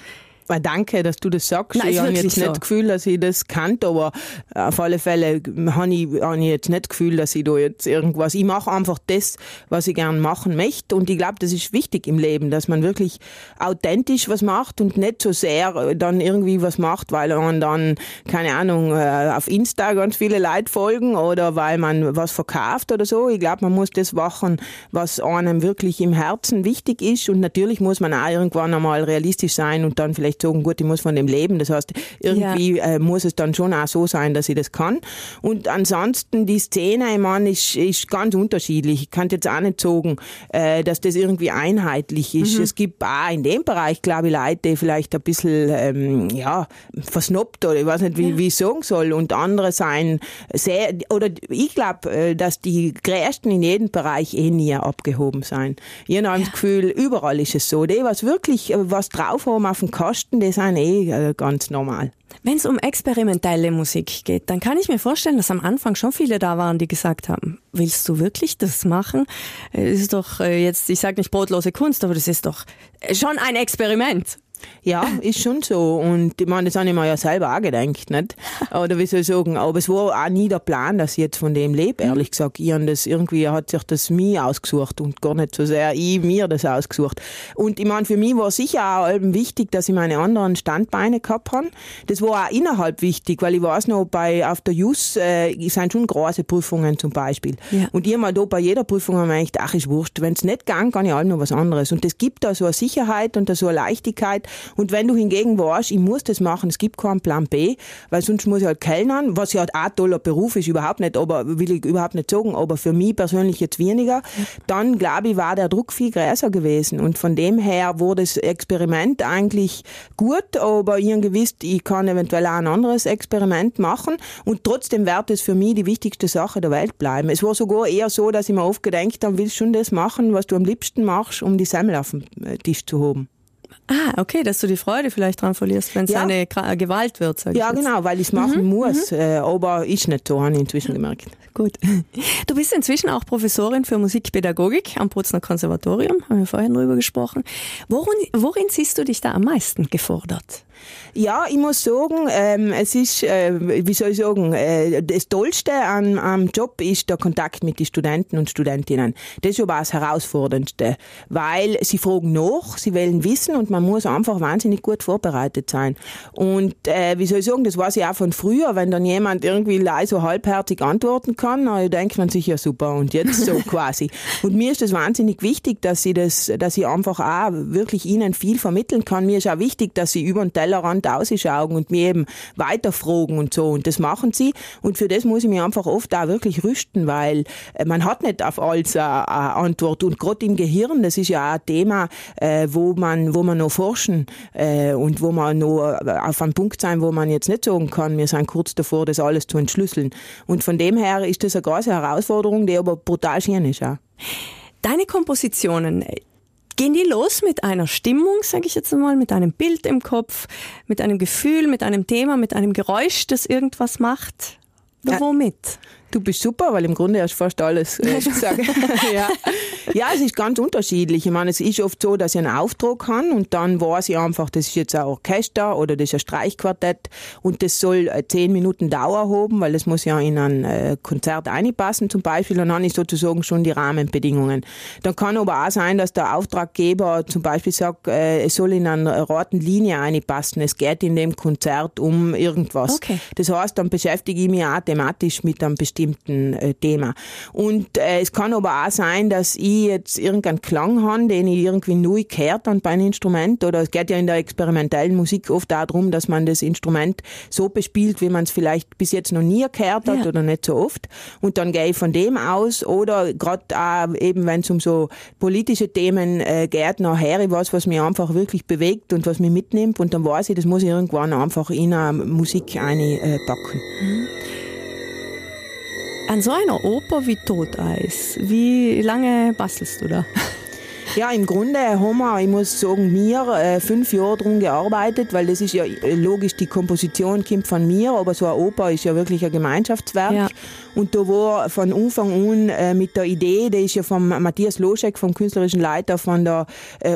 Speaker 4: Danke, dass du das sagst. Nein, ich habe jetzt so. nicht das Gefühl, dass ich das kann, aber auf alle Fälle habe ich, hab ich jetzt nicht das Gefühl, dass ich da jetzt irgendwas. Ich mache einfach das, was ich gern machen möchte. Und ich glaube, das ist wichtig im Leben, dass man wirklich authentisch was macht und nicht so sehr dann irgendwie was macht, weil man dann, keine Ahnung, äh, auf Insta ganz viele Leute folgen oder weil man was verkauft oder so. Ich glaube, man muss das machen, was einem wirklich im Herzen wichtig ist. Und natürlich muss man auch irgendwann einmal realistisch sein und dann vielleicht sagen, gut, ich muss von dem leben. Das heißt, irgendwie ja. äh, muss es dann schon auch so sein, dass ich das kann. Und ansonsten die Szene, ich meine, ist, ist ganz unterschiedlich. Ich kann jetzt auch nicht sagen, äh, dass das irgendwie einheitlich ist. Mhm. Es gibt auch in dem Bereich, glaube ich, Leute, die vielleicht ein bisschen ähm, ja, versnoppt oder ich weiß nicht, wie, ja. wie ich sagen soll. Und andere sein sehr, oder ich glaube, äh, dass die Größten in jedem Bereich eh nie abgehoben sein. Ich habe ja. das Gefühl, überall ist es so. Die, was wirklich äh, was drauf haben auf dem Kasten, die sind eh äh, ganz normal.
Speaker 3: Wenn es um experimentelle Musik geht, dann kann ich mir vorstellen, dass am Anfang schon viele da waren, die gesagt haben, willst du wirklich das machen? Es ist doch jetzt, ich sage nicht brotlose Kunst, aber das ist doch schon ein Experiment.
Speaker 4: Ja, ist schon so. Und ich meine, das habe ich mir ja selber auch gedacht, nicht? [LAUGHS] Oder wie soll ich sagen, aber es war auch nie der Plan, dass ich jetzt von dem lebe, ehrlich gesagt. Ich das irgendwie hat sich das mir ausgesucht und gar nicht so sehr ich mir das ausgesucht. Und ich meine, für mich war sicher auch wichtig, dass ich meine anderen Standbeine gehabt habe. Das war auch innerhalb wichtig, weil ich weiß noch, bei, auf der JUS äh, sind schon große Prüfungen zum Beispiel. Ja. Und ich habe da bei jeder Prüfung gedacht, ach, ist wurscht. Wenn es nicht gang, kann ich halt noch was anderes. Und das gibt da so eine Sicherheit und da so eine Leichtigkeit und wenn du hingegen weißt, ich muss das machen, es gibt keinen Plan B, weil sonst muss ich halt kellnern, was ja halt auch ein toller Beruf ist, überhaupt nicht, aber will ich überhaupt nicht sagen, aber für mich persönlich jetzt weniger, dann glaube ich, war der Druck viel größer gewesen. Und von dem her wurde das Experiment eigentlich gut, aber ich gewusst, ich kann eventuell auch ein anderes Experiment machen und trotzdem wird es für mich die wichtigste Sache der Welt bleiben. Es war sogar eher so, dass ich mir oft gedacht habe, willst schon das machen, was du am liebsten machst, um die Semmel auf den Tisch zu haben.
Speaker 3: Ah, okay, dass du die Freude vielleicht dran verlierst, wenn es ja. eine Gewalt wird.
Speaker 4: Sag ja, genau, weil ich es machen mhm, muss. Mhm. Äh, aber ist nicht so, habe ich inzwischen gemerkt.
Speaker 3: Gut. Du bist inzwischen auch Professorin für Musikpädagogik am Bozner Konservatorium, haben wir vorhin drüber gesprochen. Worin, worin siehst du dich da am meisten gefordert?
Speaker 4: Ja, ich muss sagen, ähm, es ist, äh, wie soll ich sagen, äh, das Tollste am, am Job ist der Kontakt mit den Studenten und Studentinnen. Das ist aber das Herausforderndste, weil sie fragen nach, sie wollen wissen und man muss einfach wahnsinnig gut vorbereitet sein. Und äh, wie soll ich sagen, das weiß ich auch von früher, wenn dann jemand irgendwie leise halbherzig antworten kann, dann denkt man sich ja super und jetzt so [LAUGHS] quasi. Und mir ist das wahnsinnig wichtig, dass sie das, dass ich einfach auch wirklich ihnen viel vermitteln kann. Mir ist auch wichtig, dass sie über den Tellerrand ausschauen und mir eben weiterfragen und so. Und das machen sie. Und für das muss ich mich einfach oft auch wirklich rüsten, weil äh, man hat nicht auf alles eine, Antwort. Und gerade im Gehirn, das ist ja auch ein Thema, äh, wo man, wo man noch forschen äh, und wo man noch auf einem Punkt sein, wo man jetzt nicht sagen kann, wir sind kurz davor, das alles zu entschlüsseln. Und von dem her ist das eine große Herausforderung, die aber brutal schön ist auch.
Speaker 3: Deine Kompositionen, Gehen die los mit einer Stimmung, sage ich jetzt mal, mit einem Bild im Kopf, mit einem Gefühl, mit einem Thema, mit einem Geräusch, das irgendwas macht? Oder womit?
Speaker 4: Du bist super, weil im Grunde hast du fast alles äh, gesagt. [LAUGHS] ja. [LAUGHS] ja, es ist ganz unterschiedlich. Ich meine, es ist oft so, dass ich einen Auftrag habe und dann weiß ich einfach, das ist jetzt ein Orchester oder das ist ein Streichquartett und das soll äh, zehn Minuten Dauer haben, weil das muss ja in ein äh, Konzert einpassen zum Beispiel und dann ich sozusagen schon die Rahmenbedingungen. Dann kann aber auch sein, dass der Auftraggeber zum Beispiel sagt, äh, es soll in einer roten Linie einpassen. Es geht in dem Konzert um irgendwas. Okay. Das heißt, dann beschäftige ich mich auch thematisch mit einem bestimmten Thema. Und es kann aber auch sein, dass ich jetzt irgendeinen Klang habe, den ich irgendwie neu gehört habe bei einem Instrument. Oder es geht ja in der experimentellen Musik oft darum, dass man das Instrument so bespielt, wie man es vielleicht bis jetzt noch nie gehört hat ja. oder nicht so oft. Und dann gehe ich von dem aus. Oder gerade auch eben, wenn es um so politische Themen äh, geht, nachher ich was, was mich einfach wirklich bewegt und was mich mitnimmt. Und dann weiß ich, das muss ich irgendwann einfach in eine Musik einpacken. Mhm.
Speaker 3: An so einer Oper wie Toteis, wie lange bastelst du da? [LAUGHS]
Speaker 4: Ja, im Grunde haben wir, ich muss sagen, mir äh, fünf Jahre drum gearbeitet, weil das ist ja äh, logisch, die Komposition kommt von mir, aber so eine Oper ist ja wirklich ein Gemeinschaftswerk. Ja. Und da war von Anfang an äh, mit der Idee, die ist ja von Matthias Loschek, vom künstlerischen Leiter von der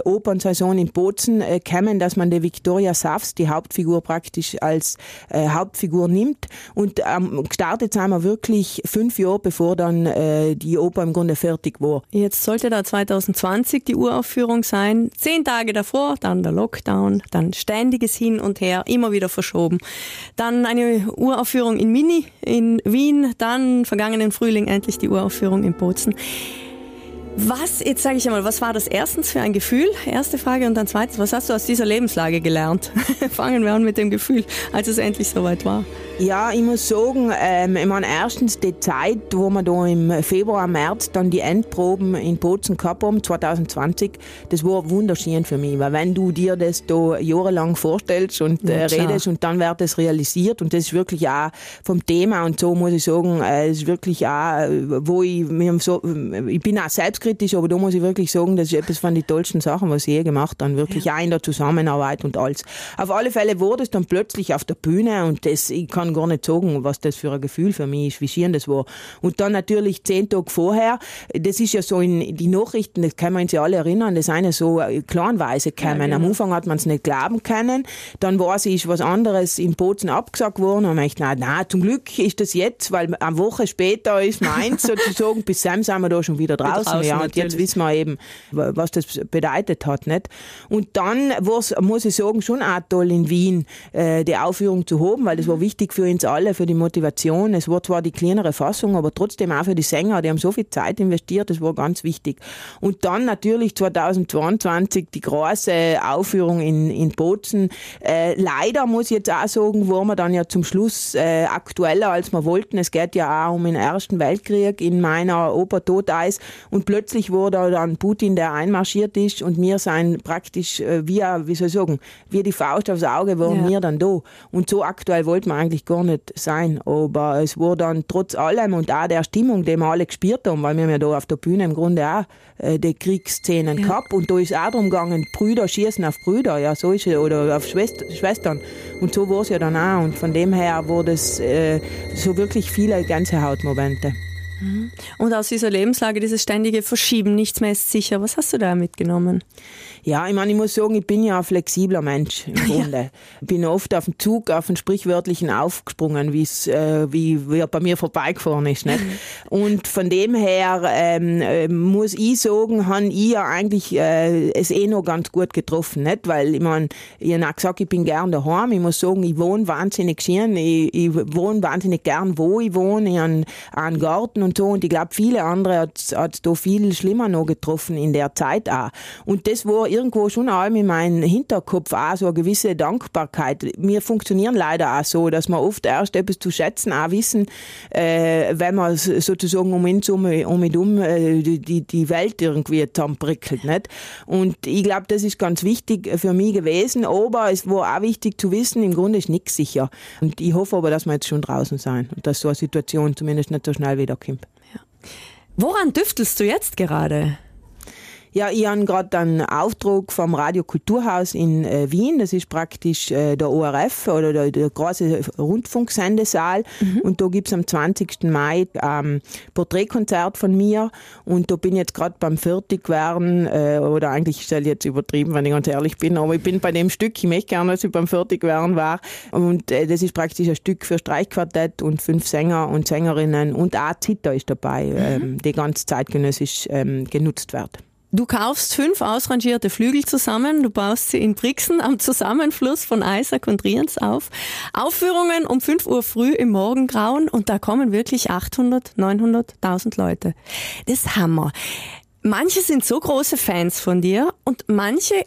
Speaker 4: Opernsaison in Bozen, äh, gekommen, dass man die Victoria Safs, die Hauptfigur praktisch als Hauptfigur nimmt. Und ähm, gestartet sind wir wirklich fünf Jahre, bevor dann die Oper im Grunde fertig war.
Speaker 3: Jetzt sollte da 2020 die Uraufführung sein. Zehn Tage davor, dann der Lockdown, dann ständiges Hin und Her, immer wieder verschoben. Dann eine Uraufführung in Mini in Wien, dann vergangenen Frühling endlich die Uraufführung in Bozen. Was, jetzt sage ich einmal, was war das erstens für ein Gefühl? Erste Frage und dann zweitens, was hast du aus dieser Lebenslage gelernt? [LAUGHS] Fangen wir an mit dem Gefühl, als es endlich soweit war.
Speaker 4: Ja, ich muss sagen, ähm, ich meine, erstens die Zeit, wo wir da im Februar, März dann die Endproben in Bozen gehabt haben, 2020, das war wunderschön für mich, weil wenn du dir das da jahrelang vorstellst und äh, redest und dann wird das realisiert und das ist wirklich auch vom Thema und so muss ich sagen, äh, ist wirklich auch, wo ich, so, ich bin auch selbstkritisch, aber da muss ich wirklich sagen, das ist etwas von den tollsten Sachen, was ich je gemacht habe, wirklich ja. in der Zusammenarbeit und alles. Auf alle Fälle wurde es dann plötzlich auf der Bühne und das, ich kann gar nicht sagen, was das für ein Gefühl für mich ist, wie schön das war. Und dann natürlich zehn Tage vorher, das ist ja so in die Nachrichten, das kann man uns ja alle erinnern, das eine so kleinweise gekommen. Ja, genau. Am Anfang hat man es nicht glauben können, dann war es ist was anderes in Bozen abgesagt worden und man dachte, na, na, zum Glück ist das jetzt, weil eine Woche später ist meins [LAUGHS] sozusagen, bis Sam sind wir da schon wieder draußen. draußen ja, und jetzt wissen wir eben, was das bedeutet hat, nicht? Und dann war es, muss ich sagen, schon auch toll in Wien, äh, die Aufführung zu haben, weil das war wichtig für uns alle, für die Motivation. Es war zwar die kleinere Fassung, aber trotzdem auch für die Sänger, die haben so viel Zeit investiert, das war ganz wichtig. Und dann natürlich 2022 die große Aufführung in, in Bozen. Äh, leider muss ich jetzt auch sagen, waren wir dann ja zum Schluss äh, aktueller, als wir wollten. Es geht ja auch um den Ersten Weltkrieg in meiner Oper Toteis und plötzlich wurde dann Putin, der einmarschiert ist und wir sind praktisch äh, wie, wie soll ich sagen, wie die Faust aufs Auge waren ja. wir dann da. Und so aktuell wollten wir eigentlich gar nicht sein. Aber es war dann trotz allem und auch der Stimmung, die wir alle gespürt haben, weil wir haben ja da auf der Bühne im Grunde auch äh, die Kriegsszenen ja. gehabt und da ist auch darum gegangen, Brüder schießen auf Brüder, ja, so ist es, oder auf Schwester, Schwestern. Und so war es ja dann auch. Und von dem her wurde es äh, so wirklich viele Gänsehautmomente.
Speaker 3: Mhm. Und aus dieser Lebenslage, dieses ständige Verschieben, nichts mehr ist sicher. Was hast du da mitgenommen?
Speaker 4: Ja, ich meine, ich muss sagen, ich bin ja ein flexibler Mensch im [LAUGHS] Grunde. Ja. Bin oft auf den Zug, auf den sprichwörtlichen aufgesprungen, wie's, äh, wie, wie er bei mir vorbeigefahren ist. Nicht? Und von dem her ähm, äh, muss ich sagen, habe ich ja eigentlich äh, es eh noch ganz gut getroffen. Nicht? Weil ich meine, ich habe gesagt, ich bin gern daheim. Ich muss sagen, ich wohne wahnsinnig schön. Ich, ich wohne wahnsinnig gern, wo ich wohne. Ich habe einen Garten und so. Und ich glaube, viele andere hat es da viel schlimmer noch getroffen in der Zeit auch. Und das war irgendwo schon auch in meinem Hinterkopf auch so eine gewisse Dankbarkeit. Wir funktionieren leider auch so, dass wir oft erst etwas zu schätzen auch wissen, äh, wenn man sozusagen um uns um, um, um äh, die, die Welt irgendwie zusammenbrickelt. Nicht? Und ich glaube, das ist ganz wichtig für mich gewesen, aber es war auch wichtig zu wissen, im Grunde ist nichts sicher. Und ich hoffe aber, dass wir jetzt schon draußen sein und dass so eine Situation zumindest nicht so schnell wiederkommt. Ja.
Speaker 3: Woran düftelst du jetzt gerade?
Speaker 4: Ja, ich habe gerade einen Auftrag vom Radio Kulturhaus in äh, Wien. Das ist praktisch äh, der ORF oder der, der große Rundfunksendesaal. Mhm. Und da gibt's am 20. Mai ein ähm, Porträtkonzert von mir. Und da bin ich jetzt gerade beim Fertigwerden, äh, oder eigentlich ist das jetzt übertrieben, wenn ich ganz ehrlich bin, aber ich bin bei dem Stück, ich möchte gerne, dass ich beim Fertigwerden war. Und äh, das ist praktisch ein Stück für Streichquartett und fünf Sänger und Sängerinnen. Und auch Zither ist dabei, mhm. ähm, die ganz zeitgenössisch ähm, genutzt wird.
Speaker 3: Du kaufst fünf ausrangierte Flügel zusammen, du baust sie in Brixen am Zusammenfluss von Eisack und Riens auf. Aufführungen um 5 Uhr früh im Morgengrauen und da kommen wirklich 800, 900.000 Leute. Das Hammer. Manche sind so große Fans von dir und manche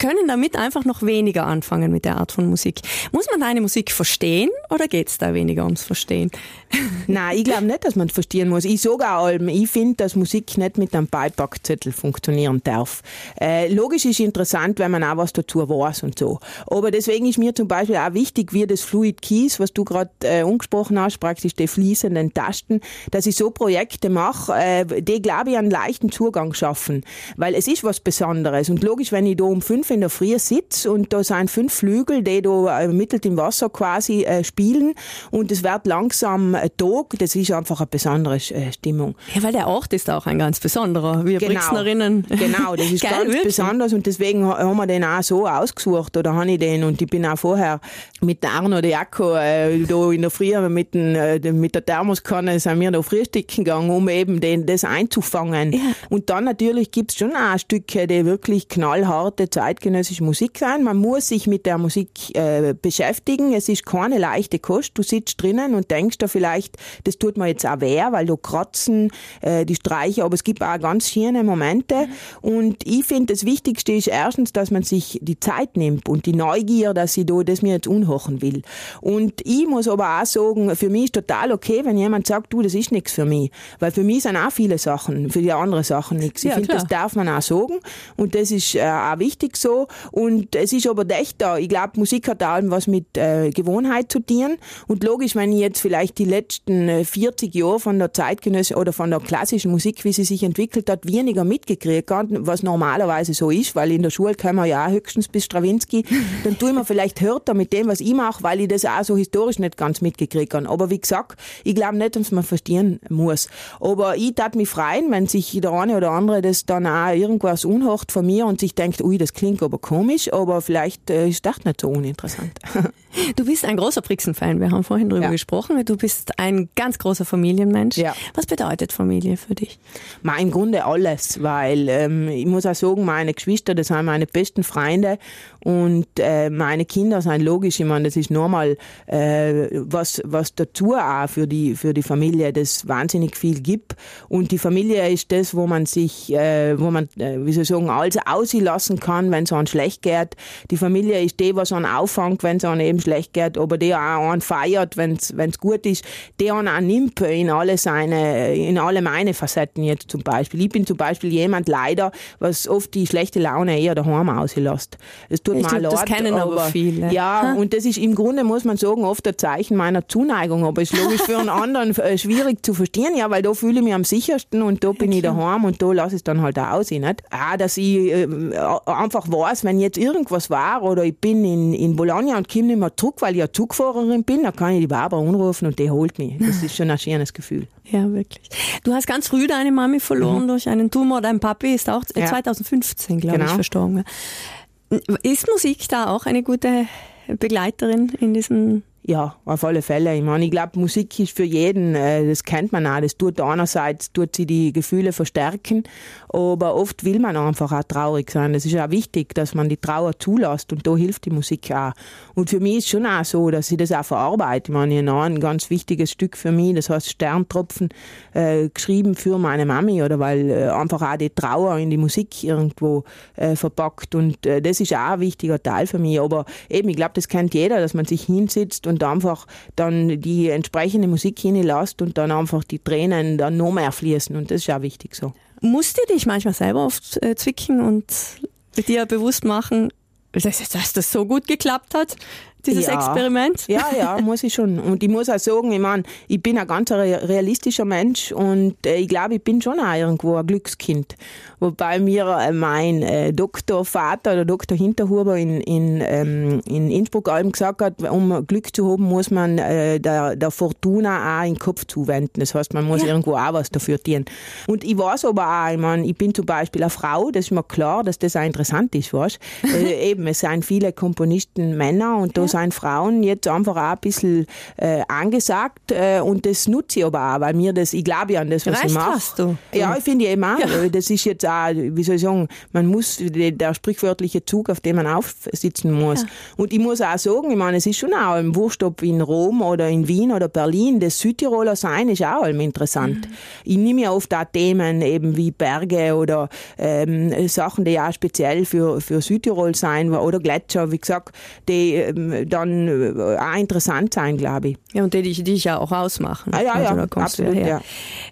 Speaker 3: können damit einfach noch weniger anfangen mit der Art von Musik. Muss man deine Musik verstehen oder geht's da weniger ums Verstehen? [LAUGHS]
Speaker 4: Nein, ich glaube nicht, dass man verstehen muss. Ich auch allem, ich finde, dass Musik nicht mit einem Beipackzettel funktionieren darf. Äh, logisch ist interessant, wenn man auch was dazu weiß und so. Aber deswegen ist mir zum Beispiel auch wichtig, wie das Fluid Keys, was du gerade äh, angesprochen hast, praktisch die fließenden Tasten, dass ich so Projekte mache, äh, die, glaube ich, einen leichten Zugang schaffen. Weil es ist was Besonderes. Und logisch, wenn ich da um fünf in der Früh sitze und da sind fünf Flügel, die da äh, mittelt im Wasser quasi äh, spielen und es wird langsam äh, Tag. Das ist einfach eine besondere äh, Stimmung.
Speaker 3: Ja, weil der Ort ist auch ein ganz besonderer. Wir genau. Brixnerinnen.
Speaker 4: Genau, das ist [LAUGHS] Geil, ganz wirklich? besonders und deswegen haben wir den auch so ausgesucht oder habe ich den und ich bin auch vorher mit der Arno de Jacko äh, da in der Früh mit, den, äh, mit der Thermoskanne sind wir da frühstücken gegangen, um eben den, das einzufangen. Ja. Und dann natürlich gibt's schon auch Stücke, die wirklich knallharte Zeit zeitgenössische Musik sein. Man muss sich mit der Musik äh, beschäftigen. Es ist keine leichte Kost. Du sitzt drinnen und denkst da vielleicht, das tut mir jetzt auch weh, weil du kratzen, äh, die Streicher, aber es gibt auch ganz schöne Momente. Und ich finde, das Wichtigste ist erstens, dass man sich die Zeit nimmt und die Neugier, dass ich da das mir jetzt unhochen will. Und ich muss aber auch sagen, für mich ist total okay, wenn jemand sagt, du, das ist nichts für mich. Weil für mich sind auch viele Sachen, für die anderen Sachen nichts. Ich
Speaker 3: Ja,
Speaker 4: finde, das darf man auch sagen. Und das ist äh, auch wichtig so. Und es ist aber echt da. Ich glaube, Musik hat allem was mit äh, Gewohnheit zu tun. Und logisch, wenn ich jetzt vielleicht die letzten äh, 40 Jahre von der Zeitgenössischen oder von der klassischen Musik, wie sie sich entwickelt hat, weniger mitgekriegt hat, was normalerweise so ist, weil in der Schule kann man ja auch höchstens bis Stravinsky, [LAUGHS] dann tue ich mir vielleicht härter mit dem, was ich mache, weil ich das auch so historisch nicht ganz mitgekriegt habe. Aber wie gesagt, ich glaube nicht, dass man verstehen muss. Aber ich tat mich freuen, wenn sich der eine oder andere das dann auch irgendwas unhocht von mir und sich denkt, ui, das klingt aber komisch, aber vielleicht äh, ist das nicht so uninteressant. [LAUGHS]
Speaker 3: Du bist ein großer Brixen-Fan. Wir haben vorhin drüber
Speaker 4: Ja.
Speaker 3: gesprochen. Du bist ein ganz großer Familienmensch.
Speaker 4: Ja.
Speaker 3: Was bedeutet Familie für dich?
Speaker 4: Ma, Im Grunde alles, weil ähm, ich muss auch sagen, meine Geschwister, das sind meine besten Freunde und äh, meine Kinder sind logisch, ich meine, das ist normal, äh, was, was dazu auch für die, für die Familie, das wahnsinnig viel gibt und die Familie ist das, wo man sich, äh, wo man, äh, wie soll ich sagen, alles auslassen kann, wenn es einem schlecht geht. Die Familie ist die, was einen auffängt, wenn es einem eben schlecht geht, aber der auch einen feiert, wenn es gut ist, der einen auch nimmt in alle seine, in alle meine Facetten jetzt zum Beispiel. Ich bin zum Beispiel jemand leider, was oft die schlechte Laune eher daheim auslässt. Es tut
Speaker 3: Ich
Speaker 4: mir
Speaker 3: glaub,
Speaker 4: leid,
Speaker 3: das kennen aber viele.
Speaker 4: Ja, und das ist im Grunde, muss man sagen, oft ein Zeichen meiner Zuneigung, aber ist logisch für einen anderen äh, schwierig zu verstehen, ja, weil da fühle ich mich am sichersten und da bin ich daheim und da lasse ich es dann halt auch aus, nicht? Auch, dass ich äh, einfach weiß, wenn jetzt irgendwas war oder ich bin in, in Bologna und komme nicht mehr zurück, weil ich ja Zugfahrerin bin, dann kann ich die Barbara anrufen und die holt mich. Das ist schon ein schönes Gefühl. [LAUGHS]
Speaker 3: Ja, wirklich. Du hast ganz früh deine Mami verloren durch einen Tumor. Dein Papi ist auch äh,
Speaker 4: Mhm. Ja.
Speaker 3: 2015, glaube ich,
Speaker 4: Genau.
Speaker 3: verstorben. Ist Musik da auch eine gute Begleiterin in diesen
Speaker 4: Ja, auf alle Fälle. Ich meine, ich glaube, Musik ist für jeden, äh, das kennt man auch. Das tut einerseits, tut sie die Gefühle verstärken, aber oft will man einfach auch traurig sein. Das ist auch wichtig, dass man die Trauer zulässt und da hilft die Musik auch. Und für mich ist schon auch so, dass ich das auch verarbeite. Ich meine, ich ein ganz wichtiges Stück für mich, das heißt Sterntropfen, äh, geschrieben für meine Mami, oder weil äh, einfach auch die Trauer in die Musik irgendwo äh, verpackt und äh, das ist auch ein wichtiger Teil für mich. Aber eben, ich glaube, das kennt jeder, dass man sich und einfach dann die entsprechende Musik hinlässt und dann einfach die Tränen dann noch mehr fließen und das ist auch wichtig so.
Speaker 3: Musst du dich manchmal selber oft äh, zwicken und dir bewusst machen, dass, dass das so gut geklappt hat, dieses
Speaker 4: Ja.
Speaker 3: Experiment?
Speaker 4: Ja, ja, muss ich schon. Und ich muss auch sagen, ich meine, ich bin ein ganz re- realistischer Mensch und äh, ich glaube, ich bin schon auch irgendwo ein Glückskind. Wobei mir äh, mein äh, Doktorvater, der Dr. Hinterhuber in, in, ähm, in Innsbruck allem gesagt hat, um Glück zu haben, muss man äh, der, der Fortuna auch in den Kopf zuwenden. Das heißt, man muss irgendwo auch was dafür tun. Und ich weiß aber auch, ich meine, ich bin zum Beispiel eine Frau, das ist mir klar, dass das auch interessant ist, weißt [LAUGHS] äh, Eben, es sind viele Komponisten Männer und da sind Frauen jetzt einfach auch ein bisschen äh, angesagt äh, und das nutze ich aber auch, weil mir das, ich glaube ja an das, was
Speaker 3: Recht
Speaker 4: ich mache. Ja, ich finde eben auch, äh, das ist jetzt auch, wie soll ich sagen, man muss, der, sprichwörtliche Zug, auf dem man aufsitzen muss. Und ich muss auch sagen, ich meine, es ist schon auch im Wurscht, ob in Rom oder in Wien oder Berlin, das Südtiroler Sein ist auch allem interessant. Ich nehme ja oft auch Themen eben wie Berge oder ähm, Sachen, die auch speziell für, für Südtirol sein oder Gletscher, wie gesagt, die ähm, dann äh, auch interessant sein, glaube ich.
Speaker 3: Ja, und die dich, die dich ja auch ausmachen.
Speaker 4: Ah, ja, ja,
Speaker 3: kommst du
Speaker 4: absolut, ja.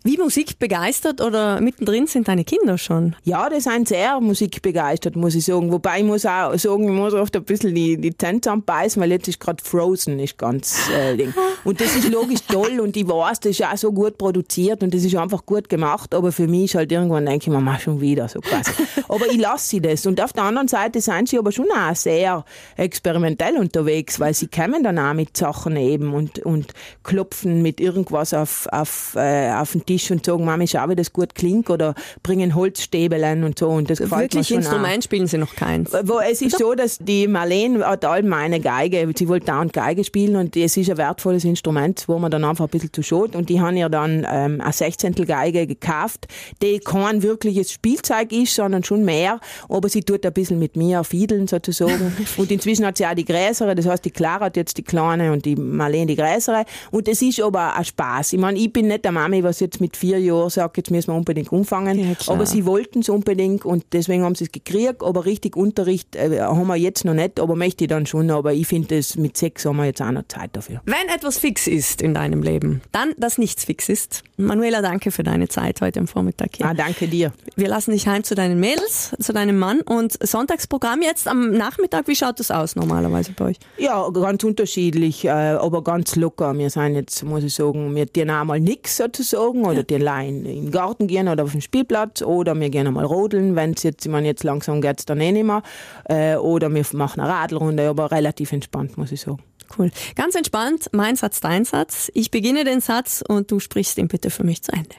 Speaker 3: Wie Musik begeistert oder mittendrin sind deine Kinder schon?
Speaker 4: Ja, die sind sehr musikbegeistert, muss ich sagen. Wobei ich muss auch sagen, ich muss oft ein bisschen die, die Zähne zusammenbeißen, weil jetzt ist gerade Frozen ist ganz äh, Ding. Und das ist logisch toll und ich weiß, das ist auch so gut produziert und das ist einfach gut gemacht, aber für mich ist halt irgendwann, denke ich mir, mach schon wieder so quasi. [LAUGHS] aber ich lasse sie das. Und auf der anderen Seite sind sie aber schon auch sehr experimentell unterwegs. Unterwegs, weil sie kommen dann auch mit Sachen eben und, und klopfen mit irgendwas auf, auf, äh, auf den Tisch und sagen, Mami, schau, wie das gut klingt oder bringen Holzstäbelein und so und das gefällt
Speaker 3: Wirklich
Speaker 4: mir schon
Speaker 3: Instrument spielen sie noch keins.
Speaker 4: Wo, es ist so, dass die Marlene hat allem eine Geige, sie wollte dauernd Geige spielen und es ist ein wertvolles Instrument, wo man dann einfach ein bisschen zu schot. Und die haben ihr dann ähm, eine Sechzehntel Geige gekauft, die kein wirkliches Spielzeug ist, sondern schon mehr, aber sie tut ein bisschen mit mir fiedeln sozusagen. [LAUGHS] Und inzwischen hat sie auch die größere, das heißt die Clara hat jetzt die kleine und die Marlene die größere und es ist aber ein Spaß. Ich meine, ich bin nicht der Mami, was jetzt mit vier Jahren sagt, jetzt müssen wir unbedingt umfangen,
Speaker 3: Ja,
Speaker 4: aber sie wollten es unbedingt und deswegen haben sie es gekriegt, aber richtig Unterricht äh, haben wir jetzt noch nicht, aber möchte ich dann schon, aber ich finde, mit sechs haben wir jetzt auch noch Zeit dafür.
Speaker 3: Wenn etwas fix ist in deinem Leben, dann, dass nichts fix ist. Manuela, danke für deine Zeit heute am Vormittag hier.
Speaker 4: Ah, danke dir.
Speaker 3: Wir lassen dich heim zu deinen Mädels, zu deinem Mann und Sonntagsprogramm jetzt am Nachmittag. Wie schaut das aus normalerweise bei euch?
Speaker 4: Ja, ganz unterschiedlich, äh, aber ganz locker. Wir sind jetzt, muss ich sagen, wir gehen einmal nix sozusagen oder die allein in den Garten gehen oder auf den Spielplatz oder wir gehen einmal rodeln, wenn es jetzt, ich meine, jetzt langsam geht's dann eh nicht mehr. Äh, oder wir machen eine Radlrunde, aber relativ entspannt, muss ich sagen.
Speaker 3: Cool. Ganz entspannt, mein Satz, dein Satz. Ich beginne den Satz und du sprichst ihn bitte für mich zu Ende.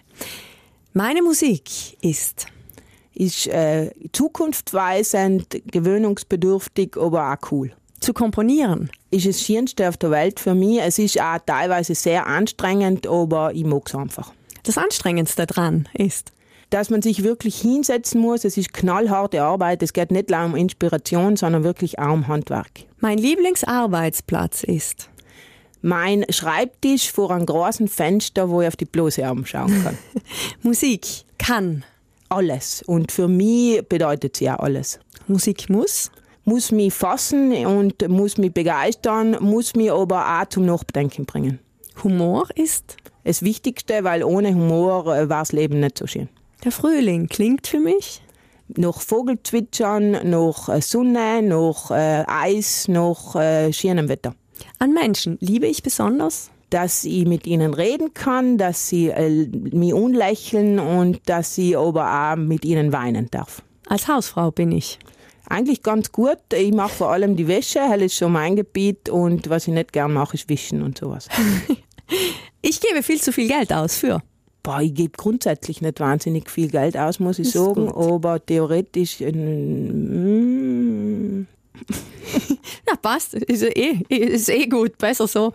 Speaker 3: Meine Musik ist
Speaker 4: Ist äh, zukunftsweisend, gewöhnungsbedürftig, aber auch cool.
Speaker 3: Zu komponieren.
Speaker 4: Ist das Schönste auf der Welt für mich. Es ist auch teilweise sehr anstrengend, aber ich mag's einfach.
Speaker 3: Das Anstrengendste dran ist.
Speaker 4: dass man sich wirklich hinsetzen muss. Es ist knallharte Arbeit. Es geht nicht nur um Inspiration, sondern wirklich auch um Handwerk.
Speaker 3: Mein Lieblingsarbeitsplatz ist.
Speaker 4: Mein Schreibtisch vor einem großen Fenster, wo ich auf die bloße Arm schauen kann. [LAUGHS]
Speaker 3: Musik kann.
Speaker 4: alles. Und für mich bedeutet sie ja alles.
Speaker 3: Musik muss.
Speaker 4: Muss mich fassen und muss mich begeistern, muss mich aber auch zum Nachdenken bringen.
Speaker 3: Humor ist.
Speaker 4: Das Wichtigste, weil ohne Humor äh, war das Leben nicht so schön.
Speaker 3: Der Frühling klingt für mich.
Speaker 4: Noch Vogelzwitschern, noch äh, Sonne, noch äh, Eis, noch äh, schönem Wetter.
Speaker 3: An Menschen liebe ich besonders.
Speaker 4: dass ich mit ihnen reden kann, dass sie äh, mich unlächeln und dass ich aber auch mit ihnen weinen darf.
Speaker 3: Als Hausfrau bin ich.
Speaker 4: Eigentlich ganz gut. Ich mache vor allem die Wäsche, hell ist schon mein Gebiet und was ich nicht gern mache, ist Wischen und sowas. [LAUGHS]
Speaker 3: Ich gebe viel zu viel Geld aus für.
Speaker 4: Boah, ich gebe grundsätzlich nicht wahnsinnig viel Geld aus, muss ich
Speaker 3: Ist
Speaker 4: sagen,
Speaker 3: gut.
Speaker 4: aber theoretisch äh, mm, [LAUGHS]
Speaker 3: Na, passt. Ist eh, ist eh gut. Besser so.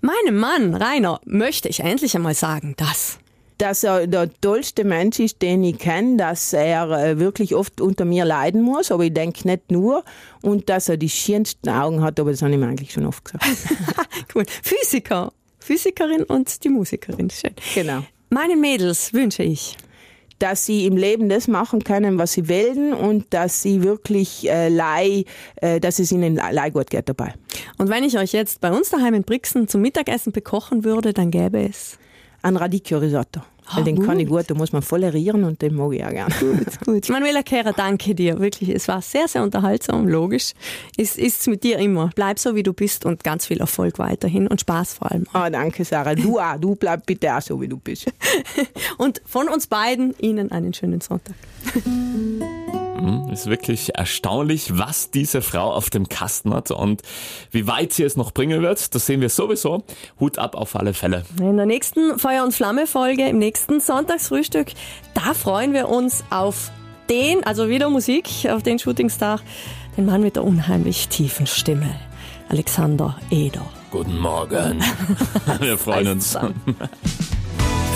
Speaker 3: Meinem Mann, Rainer, möchte ich endlich einmal sagen, dass.
Speaker 4: Dass er der tollste Mensch ist, den ich kenne, dass er äh, wirklich oft unter mir leiden muss, aber ich denke nicht nur, und dass er die schönsten Augen hat, aber das habe ich mir eigentlich schon oft gesagt. [LAUGHS]
Speaker 3: cool. Physiker. Physikerin und die Musikerin. Schön.
Speaker 4: genau.
Speaker 3: Meinen Mädels wünsche ich.
Speaker 4: Dass sie im Leben das machen können, was sie wollen und dass sie wirklich äh, leih, äh, dass es ihnen leih gut geht dabei.
Speaker 3: Und wenn ich euch jetzt bei uns daheim in Brixen zum Mittagessen bekochen würde, dann gäbe es.
Speaker 4: Ein Radicchio-Risotto.
Speaker 3: Ah,
Speaker 4: Weil den kann ich
Speaker 3: gut.
Speaker 4: gut, da muss man volerieren und den mag ich auch gerne. [LAUGHS]
Speaker 3: Gut. Manuela Kehrer, danke dir. Wirklich, es war sehr, sehr unterhaltsam, logisch. Ist ist's mit dir immer. Bleib so, wie du bist und ganz viel Erfolg weiterhin und Spaß vor allem.
Speaker 4: Ah, danke, Sarah. Du auch. Du bleib bitte auch so, wie du bist. [LAUGHS]
Speaker 3: Und von uns beiden Ihnen einen schönen Sonntag. [LAUGHS]
Speaker 2: Ist wirklich erstaunlich, was diese Frau auf dem Kasten hat und wie weit sie es noch bringen wird. Das sehen wir sowieso. Hut ab auf alle Fälle.
Speaker 3: In der nächsten Feuer und Flamme Folge, im nächsten Sonntagsfrühstück, da freuen wir uns auf den, also wieder Musik, auf den Shootingstar, den Mann mit der unheimlich tiefen Stimme, Alexander Eder.
Speaker 2: Guten Morgen. [LAUGHS] Wir freuen uns.